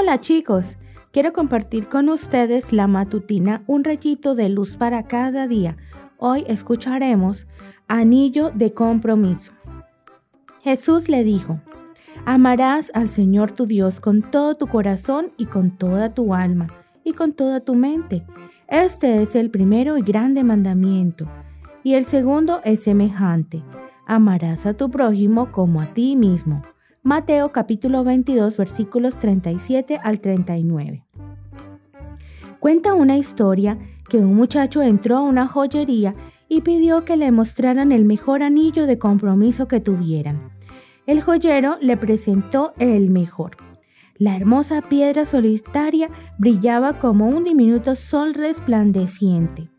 Hola chicos, quiero compartir con ustedes la matutina Un rayito de luz para cada día. Hoy escucharemos Anillo de compromiso. Jesús le dijo, Amarás al Señor tu Dios con todo tu corazón y con toda tu alma y con toda tu mente. Este es el primero y grande mandamiento. Y el segundo es semejante. Amarás a tu prójimo como a ti mismo. Mateo capítulo 22 versículos 37 al 39. Cuenta una historia que un muchacho entró a una joyería y pidió que le mostraran el mejor anillo de compromiso que tuvieran. El joyero le presentó el mejor. La hermosa piedra solitaria brillaba como un diminuto sol resplandeciente.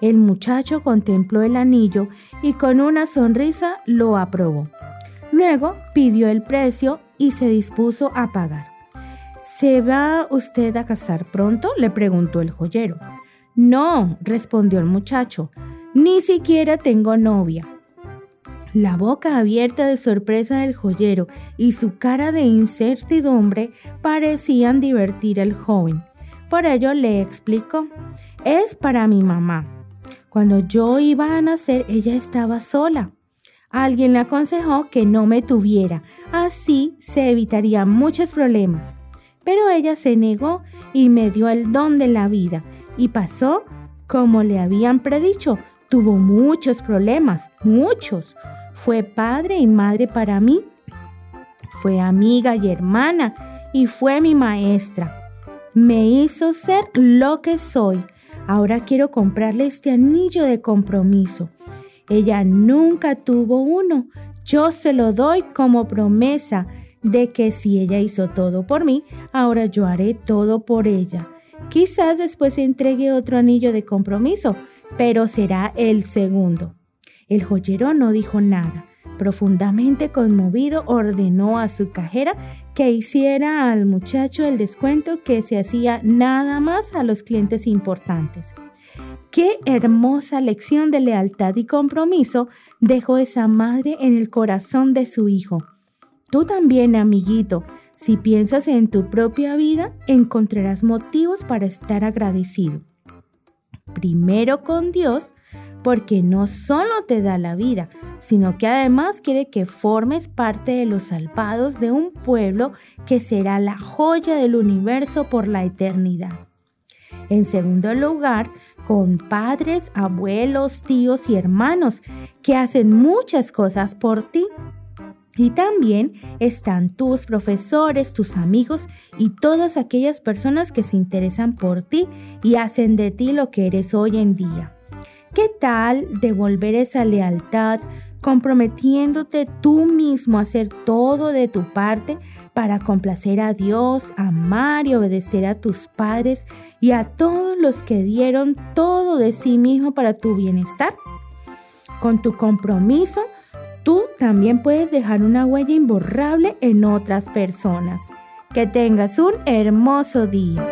El muchacho contempló el anillo y con una sonrisa lo aprobó. Luego pidió el precio y se dispuso a pagar. ¿Se va usted a casar pronto? le preguntó el joyero. No, respondió el muchacho, ni siquiera tengo novia. La boca abierta de sorpresa del joyero y su cara de incertidumbre parecían divertir al joven. Por ello le explicó, es para mi mamá. Cuando yo iba a nacer, ella estaba sola. Alguien le aconsejó que no me tuviera, así se evitarían muchos problemas. Pero ella se negó y me dio el don de la vida y pasó como le habían predicho. Tuvo muchos problemas, muchos. Fue padre y madre para mí. Fue amiga y hermana y fue mi maestra. Me hizo ser lo que soy. Ahora quiero comprarle este anillo de compromiso. Ella nunca tuvo uno. Yo se lo doy como promesa de que si ella hizo todo por mí, ahora yo haré todo por ella. Quizás después entregue otro anillo de compromiso, pero será el segundo. El joyero no dijo nada. Profundamente conmovido, ordenó a su cajera que hiciera al muchacho el descuento que se hacía nada más a los clientes importantes. Qué hermosa lección de lealtad y compromiso dejó esa madre en el corazón de su hijo. Tú también, amiguito, si piensas en tu propia vida, encontrarás motivos para estar agradecido. Primero con Dios, porque no solo te da la vida, sino que además quiere que formes parte de los salvados de un pueblo que será la joya del universo por la eternidad. En segundo lugar, con padres, abuelos, tíos y hermanos que hacen muchas cosas por ti. Y también están tus profesores, tus amigos y todas aquellas personas que se interesan por ti y hacen de ti lo que eres hoy en día. ¿Qué tal devolver esa lealtad comprometiéndote tú mismo a hacer todo de tu parte para complacer a Dios, amar y obedecer a tus padres y a todos los que dieron todo de sí mismo para tu bienestar. Con tu compromiso, tú también puedes dejar una huella imborrable en otras personas. Que tengas un hermoso día.